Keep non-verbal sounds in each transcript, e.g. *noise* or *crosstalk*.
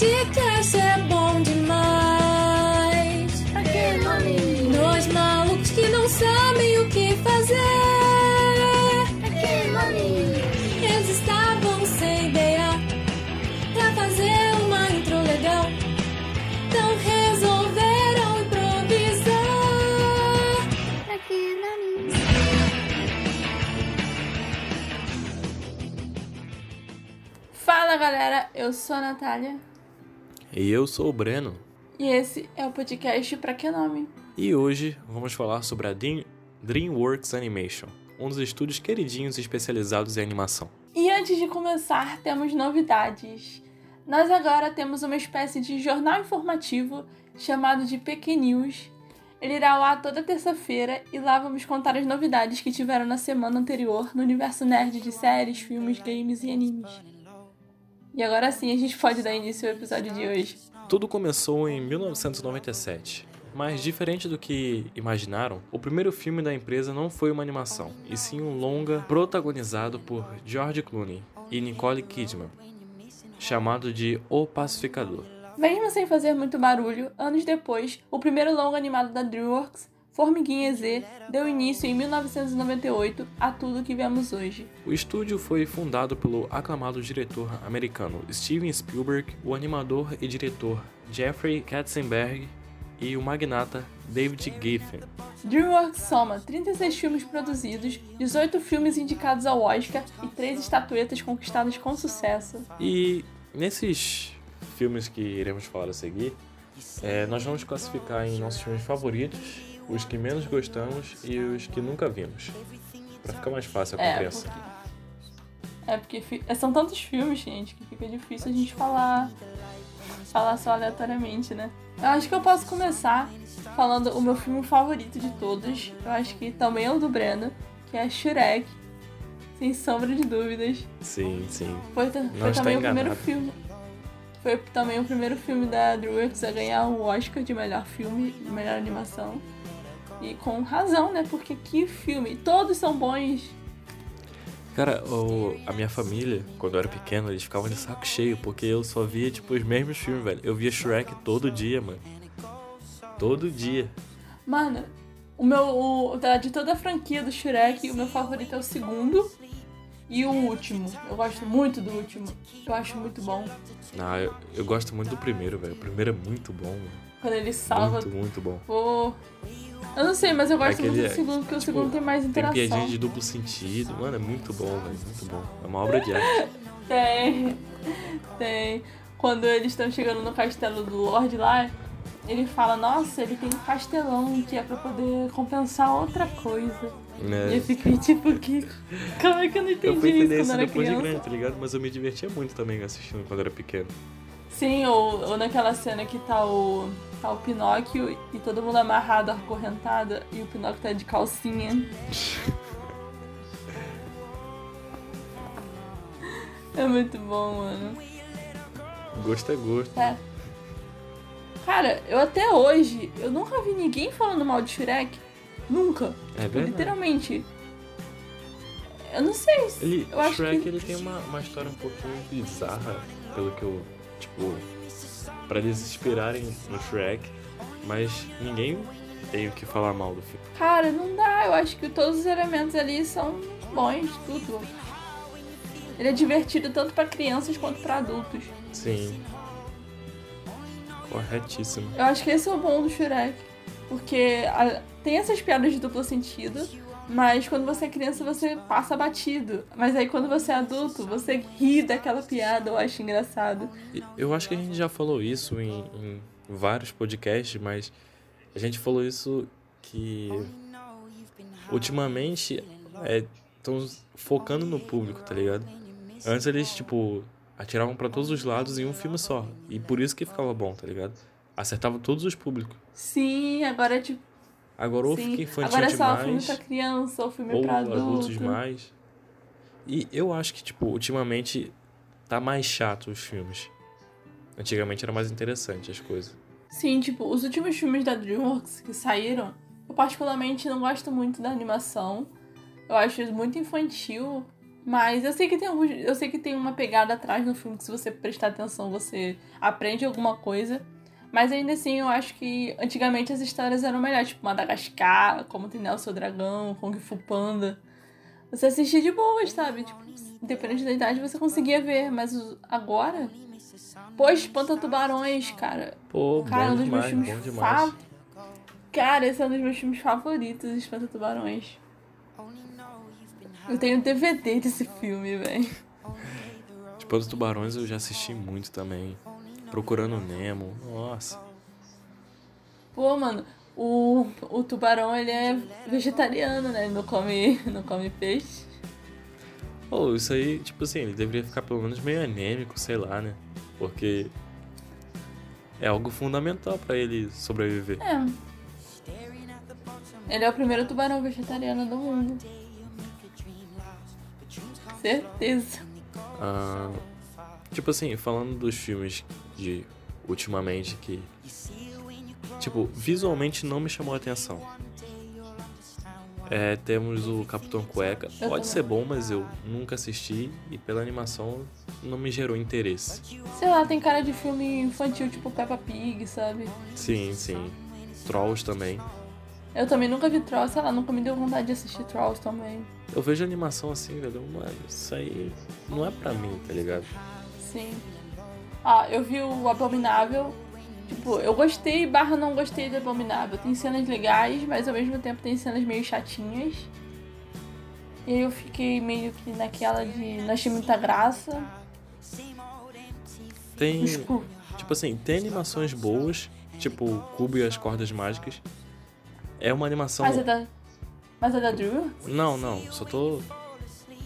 podcast é bom demais. Pra que nome? Dois malucos que não sabem o que fazer. Pra que nome? Eles estavam sem ideia pra fazer uma intro legal. Então resolveram improvisar. Pra que nome? Fala galera, eu sou a Natália E eu sou o Breno. e esse é o podcast Pra Que Nome? E hoje vamos falar sobre a Dream- DreamWorks Animation, um dos estúdios queridinhos especializados em animação. E antes de começar, temos novidades. Nós agora temos uma espécie de jornal informativo chamado de PQ News. Ele irá ar toda terça-feira e lá vamos contar as novidades que tiveram na semana anterior no universo nerd de séries, filmes, games e animes. E agora sim a gente pode dar início ao episódio de hoje. Tudo começou em 1997. Mas diferente do que imaginaram, o primeiro filme da empresa não foi uma animação, e sim um longa protagonizado por George Clooney e Nicole Kidman, chamado de O Pacificador. Mesmo sem fazer muito barulho, anos depois, o primeiro longa animado da DreamWorks, Formiguinha Z, deu início em 1998 a tudo que vemos hoje. O estúdio foi fundado pelo aclamado diretor americano Steven Spielberg, o animador e diretor Jeffrey Katzenberg e o magnata David Geffen. DreamWorks soma 36 filmes produzidos, 18 filmes indicados ao Oscar e 3 estatuetas conquistadas com sucesso. E nesses filmes que iremos falar a seguir, é, nós vamos classificar em nossos filmes favoritos, os que menos gostamos e os que nunca vimos. Pra ficar mais fácil a É, compreensão. É porque são tantos filmes, gente, que fica difícil a gente falar falar só aleatoriamente, né? Eu acho que eu posso começar falando o meu filme favorito de todos. Eu acho que também é o do Breno, que é Shrek. Sem sombra de dúvidas. Sim, sim. Foi, foi também o primeiro enganado. filme. Foi também o primeiro filme da DreamWorks a ganhar o Oscar de melhor filme, de melhor animação. E com razão, né? Porque que filme! Todos são bons. Cara, o- a minha família, quando eu era pequeno, eles ficavam de saco cheio, porque eu só via, tipo, os mesmos filmes, velho. Eu via Shrek todo dia, mano. Todo dia. Mano, o meu. O, de toda a franquia do Shrek, o meu favorito é o segundo e o último. Eu gosto muito do último. Eu acho muito bom. Ah, eu, eu gosto muito do primeiro, velho. O primeiro é muito bom, mano. Quando ele salva. Muito, muito bom. Pô. Eu não sei, mas eu gosto Aquele muito do é- segundo, porque o tipo, segundo tem mais Tem interação. piadinha de duplo sentido. Mano, é muito bom, velho. Muito bom. É uma obra de arte. *laughs* Tem. Tem. Quando eles estão chegando no castelo do Lorde lá, ele fala, nossa, ele tem um castelão que é pra poder compensar outra coisa. E né? eu fiquei tipo, que. Como é que eu não Eu entendi fui isso quando era depois de criança? grande, tá ligado? Mas eu me divertia muito também assistindo quando era pequeno. Sim, ou, ou naquela cena que tá o, tá o Pinóquio e todo mundo amarrado, acorrentado, e o Pinóquio tá de calcinha. É muito bom, mano. Gosto é gosto. É. Cara, eu até hoje, eu nunca vi ninguém falando mal de Shrek. Nunca. É verdade. Literalmente. Eu não sei. se- Ele, eu acho Shrek que... ele tem uma, uma história um pouquinho bizarra, pelo que eu, tipo, pra eles inspirarem no Shrek, mas ninguém tem o que falar mal do filme. Cara, não dá. Eu acho que todos os elementos ali são bons, tudo. Ele é divertido tanto pra crianças quanto pra adultos. Sim. Corretíssimo. Eu acho que esse é o bom do Shrek. Porque a- tem essas piadas de duplo sentido, mas quando você é criança você passa batido. Mas aí quando você é adulto, você ri daquela piada, eu acho engraçado. Eu acho que a gente já falou isso em, em vários podcasts, mas a gente falou isso que ultimamente estão focando no público, tá ligado? Antes eles, tipo, atiravam pra todos os lados em um filme só. E por isso que ficava bom, tá ligado? Acertava todos os públicos. Sim, agora é tipo. Agora ou sim. fica infantil agora é só filme demais, pra criança ou filme ou pra adulto. adultos demais. E eu acho que, tipo, ultimamente tá mais chato os filmes. Antigamente era mais interessante as coisas. Sim, tipo, os últimos filmes da DreamWorks que saíram, eu particularmente não gosto muito da animação. Eu acho muito infantil. Mas eu sei que tem alguns, eu sei que tem uma pegada atrás no filme que se você prestar atenção você aprende alguma coisa. Mas ainda assim eu acho que antigamente as histórias eram melhores, tipo Madagascar, como tem Nelson Dragão, Kung Fu Panda. Você assistia de boas, sabe? Tipo, independente da idade você conseguia ver, mas agora. Pô, Espanta Tubarões, cara. Pô, Cara, bom um dos meus demais, filmes bom demais. fa- Cara, esse é um dos meus filmes favoritos, Espanta Tubarões. Eu tenho DVD desse filme, velho. Os tubarões eu já assisti muito também. Procurando Nemo, nossa. Pô, mano, o, o tubarão, ele é vegetariano, né? Ele não come, *laughs* não come peixe. Pô, isso aí, tipo assim, ele deveria ficar pelo menos meio anêmico, sei lá, né? Porque é algo fundamental pra ele sobreviver. É. Ele é o primeiro tubarão vegetariano do mundo. Certeza. Ah, tipo assim, falando dos filmes de ultimamente que. Tipo, visualmente não me chamou a atenção. É, temos o Capitão Cueca. Pode ser bom, mas eu nunca assisti e pela animação não me gerou interesse. Sei lá, tem cara de filme infantil, tipo Peppa Pig, sabe? Sim, sim. Trolls também. Eu também nunca vi Trolls, sei lá, nunca me deu vontade de assistir Trolls também. Eu vejo animação assim, velho. Mano, isso aí não é pra mim, tá ligado? Sim. Ah, eu vi o Abominável. Tipo, eu gostei barra não gostei do Abominável. Tem cenas legais, mas ao mesmo tempo tem cenas meio chatinhas. E aí eu fiquei meio que naquela de não achei muita graça. Tem. Tipo, Tipo assim, tem animações boas, tipo o Cubo e as Cordas Mágicas. É uma animação. mas é da. Mas é da Drew? Não, não, só tô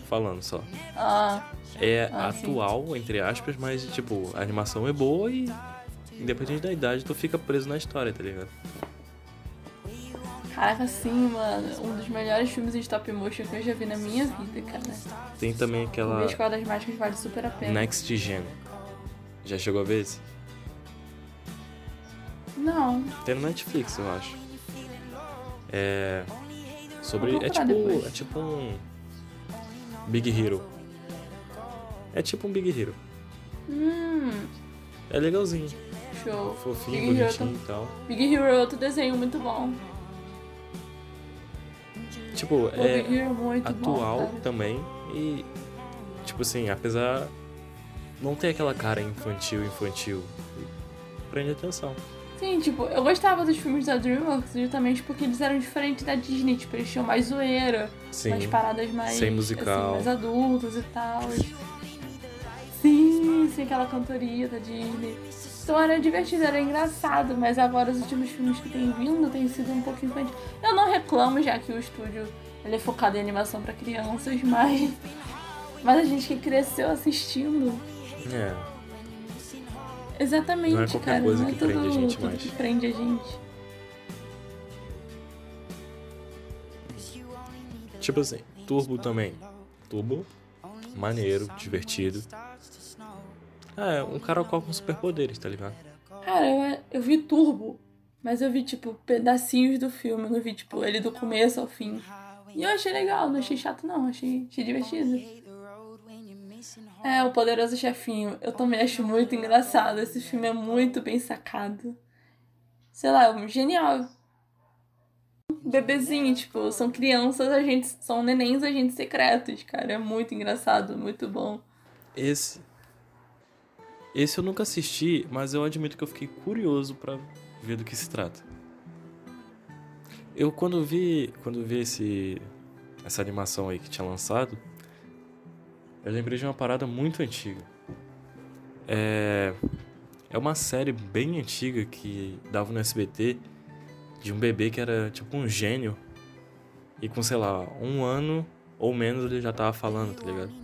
falando só. Ah, É Ah, sim. atual, entre aspas, mas tipo, a animação é boa e independente da idade, tu fica preso na história, tá ligado? caraca, sim, mano. Um dos melhores filmes em stop motion que eu já vi na minha vida, cara. Tem também aquela as cordas mágicas vale super a pena. Next Gen. Já chegou a ver esse? Não. Tem no Netflix, eu acho. É. Sobre. É tipo. depois. É tipo um. Big Hero. É tipo um Big Hero. Hum, É legalzinho. show. Fofinho, Big Hero bonitinho e tal. Big Hero é outro desenho muito bom. Tipo, é Big Hero é muito atual bom, também. E. Tipo assim, apesar. Não ter aquela cara infantil, infantil. Prende atenção. Sim, tipo, eu gostava dos filmes da DreamWorks justamente porque eles eram diferentes da Disney. Tipo, eles tinham mais zoeira, Sim. mais paradas mais... Sem musical. assim, mais adultos e tal. Sim, sem aquela cantoria da Disney. Então era divertido, era engraçado, mas agora os últimos filmes que têm vindo têm sido um pouco infantil. Eu não reclamo, já que o estúdio ele é focado em animação pra crianças, *laughs* mas... Mas a gente que cresceu assistindo... É. Exatamente, Não é qualquer cara. coisa não é que prende a tudo- gente tudo mais. que prende a gente. Tipo assim, Turbo também. Turbo, maneiro, divertido. É, um caracol com superpoderes, tá ligado? Cara, eu, eu vi Turbo, mas eu vi, tipo, pedacinhos do filme. Eu não vi, tipo, ele do começo ao fim. E eu achei legal, não achei chato, não. Achei, achei divertido. É, o Poderoso Chefinho. Eu também acho muito engraçado. Esse filme é muito bem sacado. Sei lá, é genial. Bebezinho, tipo, são crianças, agentes, são nenéns agentes secretos, cara. É muito engraçado, muito bom. Esse. Esse eu nunca assisti, mas eu admito que eu fiquei curioso pra ver do que se trata. Eu quando vi, quando vi esse essa animação aí que tinha lançado, eu lembrei de uma parada muito antiga. É é uma série bem antiga que dava no SBT de um bebê que era tipo um gênio e com sei lá um ano ou menos ele já tava falando, tá ligado?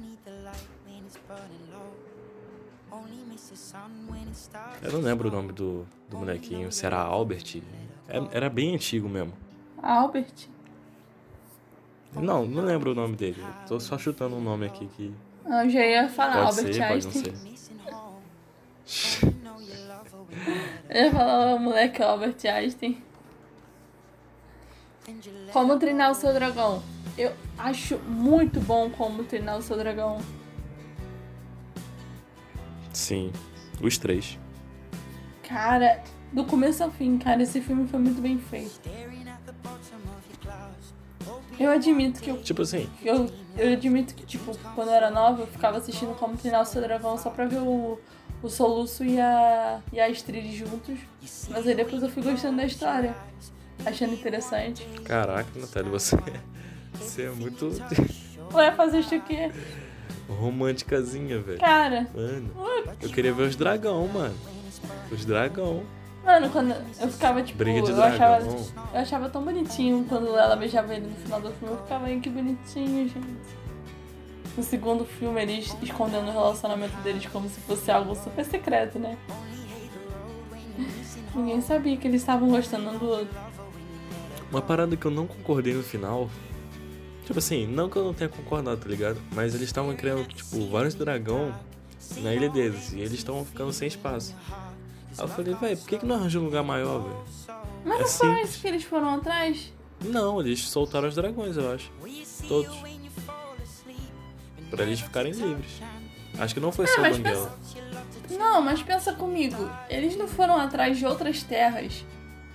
Eu não lembro o nome do, do molequinho, se era Albert. É- Era bem antigo mesmo. Albert. Não, não lembro o nome dele. Eu tô só chutando um nome aqui que Eu já ia falar pode Albert ser, pode não Einstein. ser. *laughs* Eu ia falar o moleque Albert Einstein. Como treinar o seu dragão. Eu acho muito bom como treinar o seu dragão. Sim, os três. Cara, do começo ao fim, cara, esse filme foi muito bem feito. Eu admito que eu, Tipo assim, eu, eu admito que, tipo, quando eu era nova, eu ficava assistindo como treinar o seu dragão só pra ver o, o Soluço e a, e a Astrid juntos. Mas aí depois eu fui gostando da história. Achando interessante. caraca, Natália, você, *laughs* você é muito Ué, fazer isso o quê? *laughs* românticazinha, velho. Cara, Mano, eu queria ver os dragão, mano. Os dragão. mano, quando eu ficava, tipo, Briga de eu achava, eu achava tão bonitinho quando ela beijava ele no final do filme. Eu ficava, ai, que bonitinho, gente. No segundo filme, eles escondendo o relacionamento deles como se fosse algo super secreto, né? *laughs* Ninguém sabia que eles estavam gostando um do outro. Uma parada que eu não concordei no final. Tipo assim, não que eu não tenha concordado, tá ligado? Mas eles estavam criando, tipo, vários dragão na ilha deles. E eles estavam ficando sem espaço. Aí eu falei, velho, por que, que não arranja um lugar maior, velho? Mas É não foi simples. isso que eles foram atrás? Não, eles soltaram os dragões, eu acho. Todos. Pra eles ficarem livres. Acho que não foi só o Banguela. Não, mas pensa comigo. Eles não foram atrás de outras terras.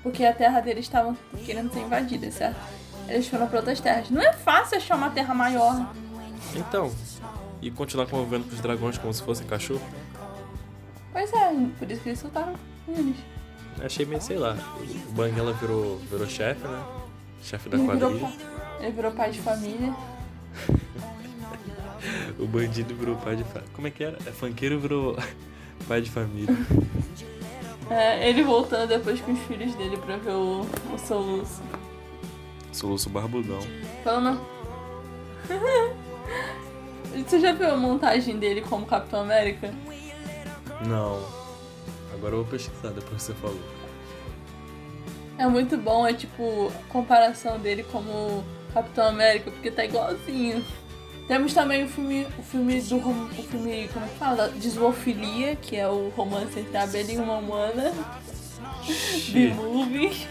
Porque a terra deles estava querendo ser invadida, certo? Eles foram pra outras terras. Não é fácil achar uma terra maior. Então, e continuar convivendo com os dragões como se fossem cachorro? Pois é, por isso que eles soltaram eles. Achei meio, sei lá. O Banguela virou, virou chefe, né? Chefe da Ele virou, quadrilha. pa- ele virou pai de família. *laughs* O bandido virou pai de família. Como é que era? É funkeiro virou *laughs* pai de família. É, ele voltando depois com os filhos dele pra ver o, o soluço. Soluço barbudão. Falando. *laughs* Você já viu a montagem dele como Capitão América? Não. Agora eu vou pesquisar depois que você falou. É muito bom, é tipo comparação dele como Capitão América, porque tá igualzinho. Temos também o filme, o filme do o filme, como é que fala? De zoofilia, que é o romance entre a abelha e uma humana. The Xi. *laughs* Movie.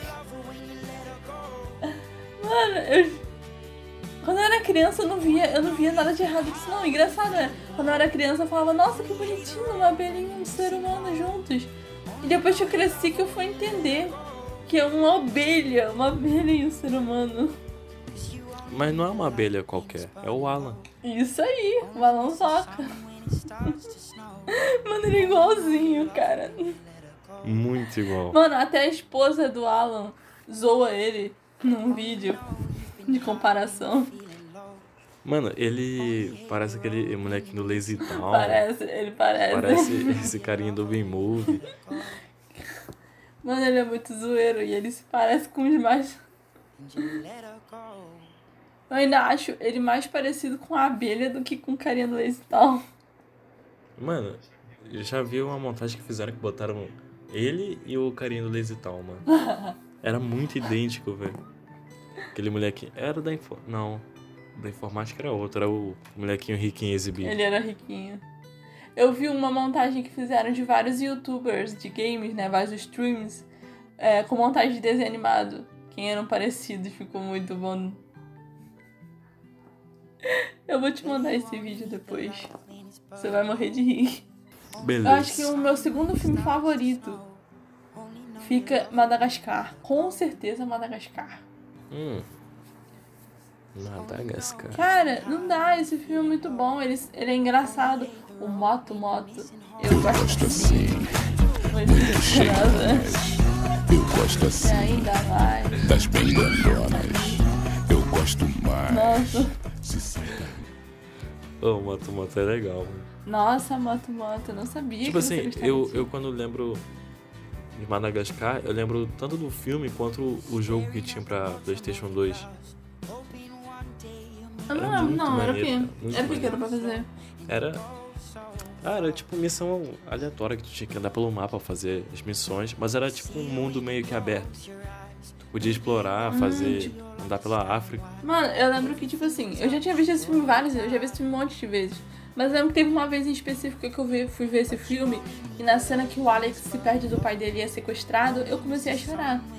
Mano, eu. Quando eu era criança eu não via, eu não via nada de errado disso não. Engraçado, né? Quando eu era criança eu falava, nossa, que bonitinho, uma abelhinha e um ser humano juntos. E depois que eu cresci que eu fui entender que é uma abelha, uma abelha e um ser humano. Mas não é uma abelha qualquer, é o Alan. Isso aí, o Alan Soca. *laughs* Mano, ele é igualzinho, cara. Muito igual. Mano, até a esposa do Alan zoa ele num vídeo *laughs* de comparação. Mano, ele parece aquele molequinho do Lazy Town. Parece, ele parece. Parece *laughs* esse carinha do B-Movie. Mano, ele é muito zoeiro e ele se parece com os mais. Eu ainda acho ele mais parecido com a abelha do que com o carinha do Lazy Town. Mano, eu já vi uma montagem que fizeram que botaram ele e o carinha do Lazy Town, mano. *laughs* Era muito idêntico, velho. Aquele moleque. Era da info... Não. Da informática era outro, era o molequinho riquinho exibido. Ele era riquinho. Eu vi uma montagem que fizeram de vários youtubers de games, né? Vários streams, é, com montagem de desenho animado. Quem eram parecidos, ficou muito bom. *laughs* Eu vou te mandar esse vídeo depois. Você vai morrer de rir. Beleza. Eu acho que o meu segundo filme favorito fica Madagascar. Com certeza Madagascar. Hum. Madagascar. Cara, não dá, esse filme é muito bom, ele, ele é engraçado. O Moto Moto, eu gosto assim. Eu gosto assim ainda mais. das bem. Eu gosto mais. Nossa, Se Ô, Moto Moto é legal, mano. nossa, Moto Moto, eu não sabia Tipo assim, eu, eu quando lembro de Madagascar, eu lembro tanto do filme quanto o jogo que tinha pra Playstation 2. Eu não era lembro, não, era o maneiro, quê? Era o que era maneiro. pra fazer? Era. Ah, era tipo missão aleatória que tu tinha que andar pelo mapa fazer as missões, mas era tipo um mundo meio que aberto. Tu podia explorar, Hum, fazer. tipo- andar pela África. Mano, eu lembro que, tipo assim, eu já tinha visto esse filme várias vezes, eu já vi esse filme um monte de vezes. Mas eu lembro que teve uma vez em específico que eu vi- fui ver esse filme e na cena que o Alex se perde do pai dele e é sequestrado, eu comecei a chorar. *laughs*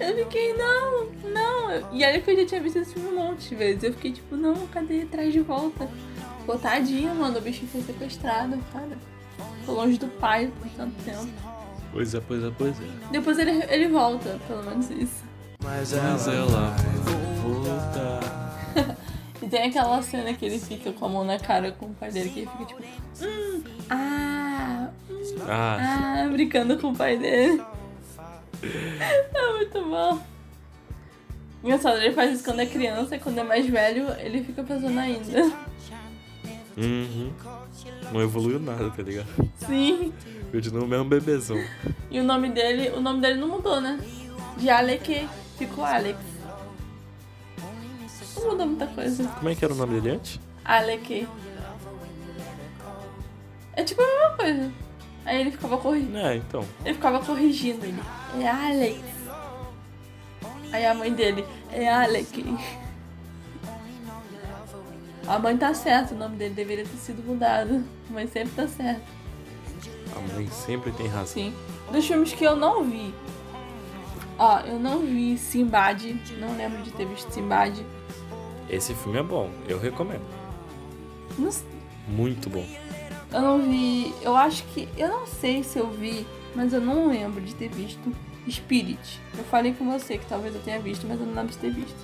Eu fiquei, não, não. E que eu já tinha visto esse filme um monte de vezes. Eu fiquei tipo, não, cadê? Traz de volta. Pô, tadinha, mano. O bichinho foi sequestrado, cara. Ficou longe do pai por tanto tempo. Pois é, pois é, pois é. Depois ele, ele volta, pelo menos isso. Mas ela vai voltar. E tem aquela cena que ele fica com a mão na cara com o pai dele, que ele fica tipo, hum, ah, hum, Ah, ah, brincando com o pai dele. *laughs* É muito bom. Engraçado, ele faz isso quando é criança e quando é mais velho, ele fica fazendo ainda. uhum. Não evoluiu nada, tá ligado? Sim. Continua o mesmo bebezão. E o nome dele, o nome dele não mudou, né? De Alec ficou Alex. Não mudou muita coisa. Como é que era o nome dele antes? Alec. É tipo a mesma coisa. Aí ele ficava corrigindo. É, então. Ele ficava corrigindo ele. É Alex. Aí a mãe dele, é Alec. A mãe tá certa, o nome dele deveria ter sido mudado. Mãe sempre tá certa. A mãe sempre tem razão. Sim. Dos filmes que eu não vi. Ó, eu não vi Simbad. Não lembro de ter visto Simbad. Esse filme é bom, eu recomendo. Não, Muito bom. eu não vi. Eu acho que. Eu não sei se eu vi, mas eu não lembro de ter visto Spirit. Eu falei com você que talvez eu tenha visto, mas eu não lembro de ter visto.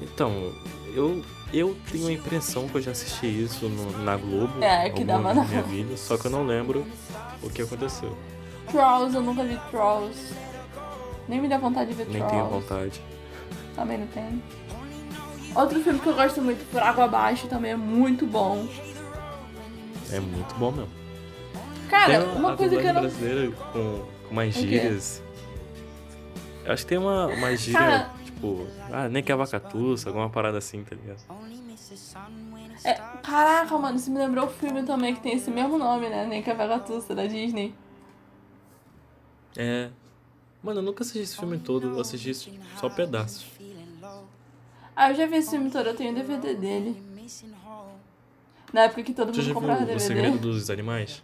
Então, eu, eu tenho a impressão que eu já assisti isso no- na Globo. É, que vez na minha vida, só que eu não lembro o que aconteceu. Trolls, eu nunca vi Trolls. Nem me dá vontade de ver Nem Trolls. tenho vontade. Também não tem. Outro filme que eu gosto muito, Por Água Abaixo, também é muito bom. É muito bom mesmo. Cara, tem uma a coisa que eu não. brasileira com, com quê? gírias. Eu acho que tem uma, uma gíria, Cara- tipo, ah, nem que a vacatuça, alguma parada assim, tá ligado? É, caraca, mano, isso me lembrou o filme também que tem esse mesmo nome, né? Nem que a Vagatussa da Disney. É. Mano, eu nunca assisti esse filme todo, eu assisti só pedaços. Ah, eu já vi esse filme todo, eu tenho o DVD dele. Na época que todo mundo já comprava viu O DVD. Segredo dos Animais?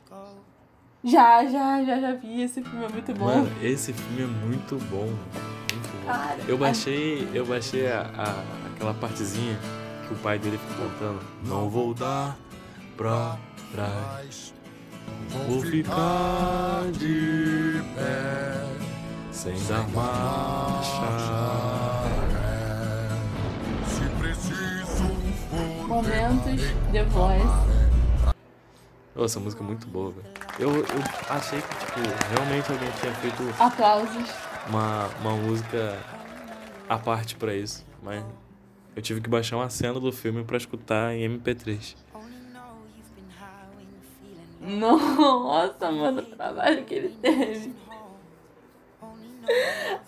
Já, já, já, já vi. Esse filme é muito bom. Mano, esse filme é muito bom. Muito bom. Cara, Eu baixei, eu baixei a, a- aquela partezinha que o pai dele fica cantando. Não vou dar pra trás. Vou ficar de pé sem dar marcha. Momentos The Voice. Ô, essa música é muito boa, velho. Eu, eu achei que, tipo, realmente alguém tinha feito Aplausos. uma, uma música à parte pra isso, mas eu tive que baixar uma cena do filme pra escutar em MP3. Nossa, mano, o trabalho que ele teve.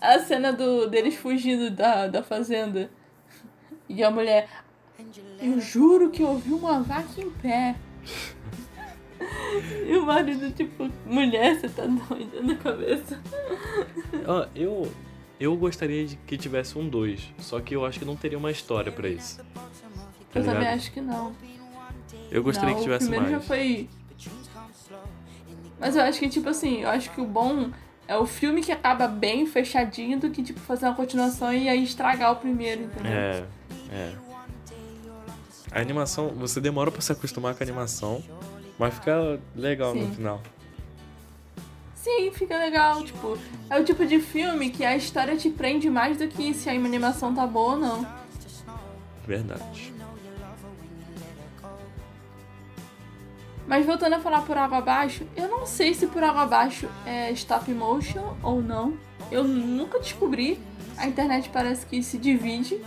A cena do, deles fugindo da, da fazenda. E a mulher. Eu juro que eu vi uma vaca em pé. *laughs* E o marido, tipo, mulher, você tá doida na cabeça. Ó, eu, eu gostaria de que tivesse um 2, só que eu acho que não teria uma história pra isso. Tá Eu também ligado? acho que não. Eu gostaria não, que tivesse o primeiro mais. já foi. Mas eu acho que, tipo assim, eu acho que o bom é o filme que acaba bem fechadinho do que, tipo, fazer uma continuação e aí estragar o primeiro, entendeu? É, é. A animação, você demora pra se acostumar com a animação, mas fica legal no Sim. final. Sim, fica legal, tipo, é o tipo de filme que a história te prende mais do que se a animação tá boa ou não. Verdade. Mas voltando a falar por água abaixo, eu não sei se por água abaixo é stop motion ou não. Eu nunca descobri. A internet parece que se divide.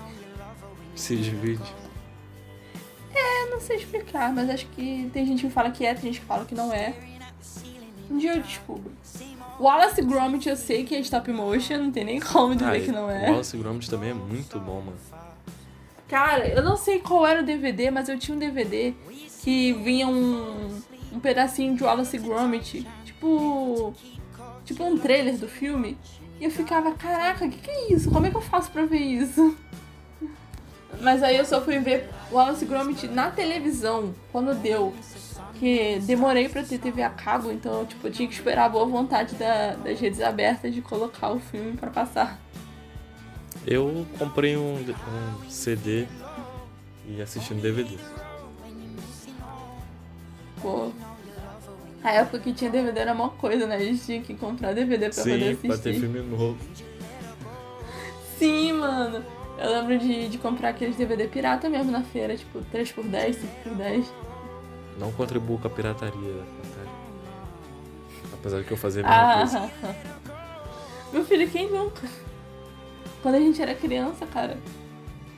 Se divide. Não sei explicar, mas acho que tem gente que fala que é, tem gente que fala que não é. Um dia eu descubro. Wallace Gromit eu sei que é stop motion, não tem nem como dizer Ah, que não é. Wallace Gromit também é muito bom, mano. Cara, eu não sei qual era o DVD, mas eu tinha um DVD que vinha um, um pedacinho de Wallace Gromit, tipo, tipo um trailer do filme. E eu ficava, caraca, o que, que é isso? Como é que eu faço pra ver isso? Mas aí eu só fui ver o Wallace Gromit na televisão, quando deu. Que demorei pra ter TV a cabo, então tipo, eu tinha que esperar a boa vontade da- das redes abertas de colocar o filme pra passar. Eu comprei um, um CD e assisti no DVD. Pô. A época que tinha DVD era uma coisa, né? A gente tinha que comprar DVD pra poder Sim, assistir. pra ter filme novo. Sim, mano. Eu lembro de, de comprar aqueles DVD pirata mesmo na feira, tipo 3x10, 5x10. Não contribuo com a pirataria. tá? Apesar de que eu fazia a mesma coisa. Ah, *laughs* meu filho, quem nunca? Quando a gente era criança, cara.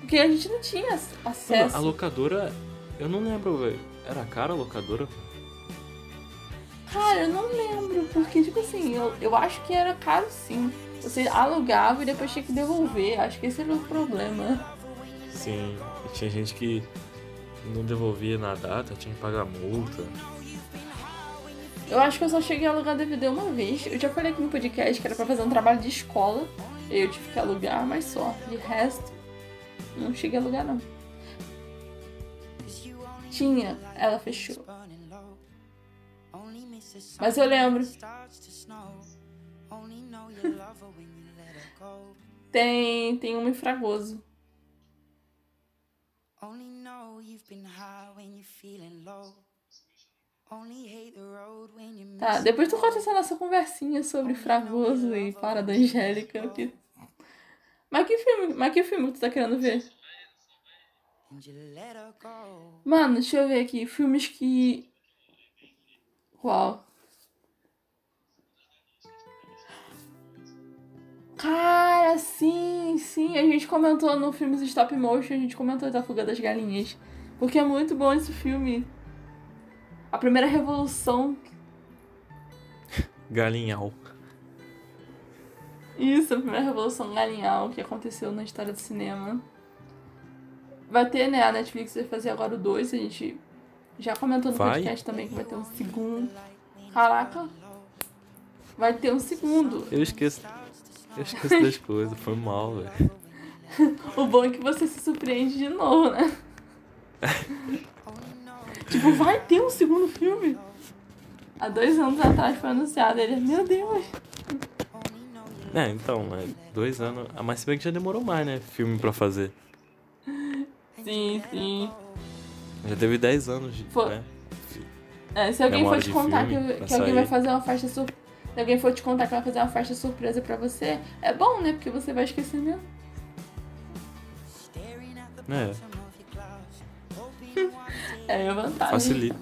Porque a gente não tinha Mano, acesso. a locadora, eu não lembro, velho. Era cara a locadora? Cara, eu não lembro. Porque, tipo assim, eu, eu acho que era caro sim. Você alugava e depois tinha que devolver. Acho que esse era o problema. Sim. E tinha gente que não devolvia na data, tinha que pagar multa. Eu acho que eu só cheguei a alugar DVD uma vez. Eu já falei aqui no podcast que era pra fazer um trabalho de escola. Eu tive que alugar, mas só. De resto, não cheguei a alugar, não. Tinha, ela fechou. Mas eu lembro. Tem, tem um em Fragoso. Only know you've been high when you're feeling low. Only hate the road when you're Tá, depois tu conta essa nossa conversinha sobre Fragoso e Para da Angélica. Que... Mas que filme? Mas que filme tu tá querendo ver? Mano, deixa eu ver aqui. Filmes que. Qual? Cara, sim, sim. A gente comentou no filmes stop motion, a gente comentou da Fuga das Galinhas. Porque é muito bom esse filme. A primeira revolução. *laughs* Galinhal. Isso, a primeira revolução galinhal que aconteceu na história do cinema. Vai ter, né? A Netflix vai fazer agora o 2. A gente já comentou no Vai? podcast também que vai ter um segundo. Caraca! Vai ter um segundo. Eu esqueço. Eu esqueço das coisas, foi mal, velho. O bom é que você se surpreende de novo, né? tipo, vai ter um segundo filme? Há dois anos atrás foi anunciado. Ele, meu Deus! É, então, né? Dois anos. Ah, mas se bem que já demorou mais, né? Filme pra fazer. Sim, sim. Já teve 10 anos de. Foi. Né? É, se alguém for Memória te de contar que, que alguém vai fazer uma festa surpresa. Se alguém for te contar que vai fazer uma festa surpresa pra você, é bom, né? Porque você vai esquecer mesmo. É, *laughs* É a vantagem. facilita.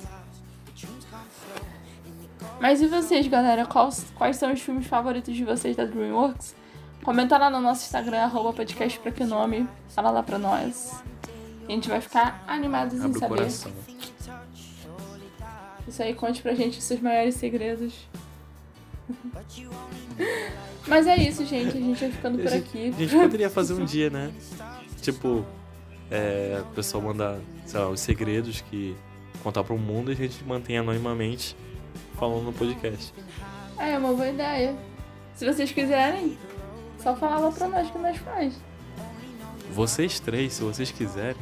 Mas e vocês, galera? Quais, quais são os filmes favoritos de vocês da DreamWorks? Comenta lá no nosso Instagram, arroba podcast pra que nome. Fala lá pra nós. A gente vai ficar animados em Abre o saber. coração. Isso aí, conte pra gente os seus maiores segredos. *laughs* Mas é isso, gente. A gente vai ficando por A gente, aqui. a gente poderia fazer um dia, né? Tipo, é, o pessoal mandar, sei lá, os segredos que contar pro mundo e a gente mantém anonimamente falando no podcast. É, uma boa ideia. Se vocês quiserem, só falar lá pra nós que nós faz. Vocês três, se vocês quiserem.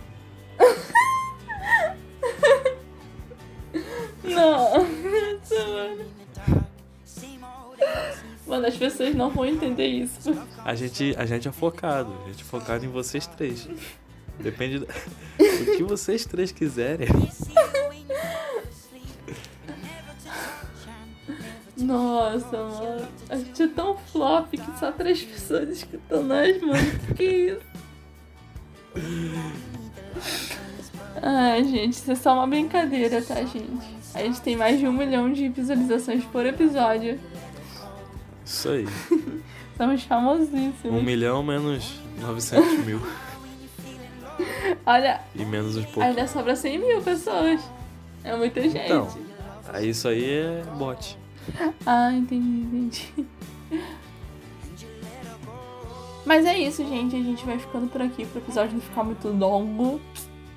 As pessoas não vão entender isso. A gente, a gente é focado. A gente é focado em vocês três. Depende do, *laughs* do que vocês três quiserem. Nossa, mano. A gente é tão flop que só três pessoas escutam nós, mano. Que isso? Ai, gente, isso é só uma brincadeira, tá, gente? A gente tem mais de um milhão de visualizações por episódio. Isso aí. *laughs* Somos famosíssimos. Um milhão menos 900 mil. *laughs* Olha, E menos uns poucos. ainda sobra 100 mil pessoas. É muita gente. Então, isso aí é bot. Ah, entendi, entendi. *laughs* Mas é isso, gente. A gente vai ficando por aqui pro episódio não ficar muito longo.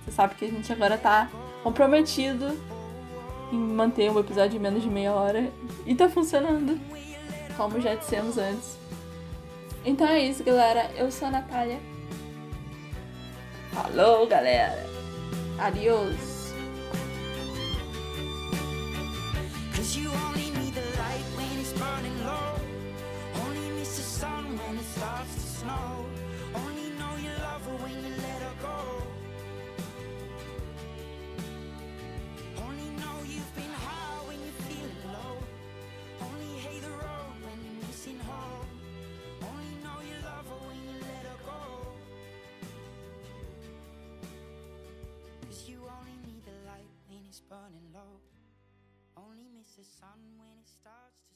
Você sabe que a gente agora tá comprometido em manter um episódio em menos de meia hora. E tá funcionando como já dissemos antes. Então é isso, galera. Eu sou a Natália. Falou, galera. Adiós. burning low. Only miss the sun when it starts to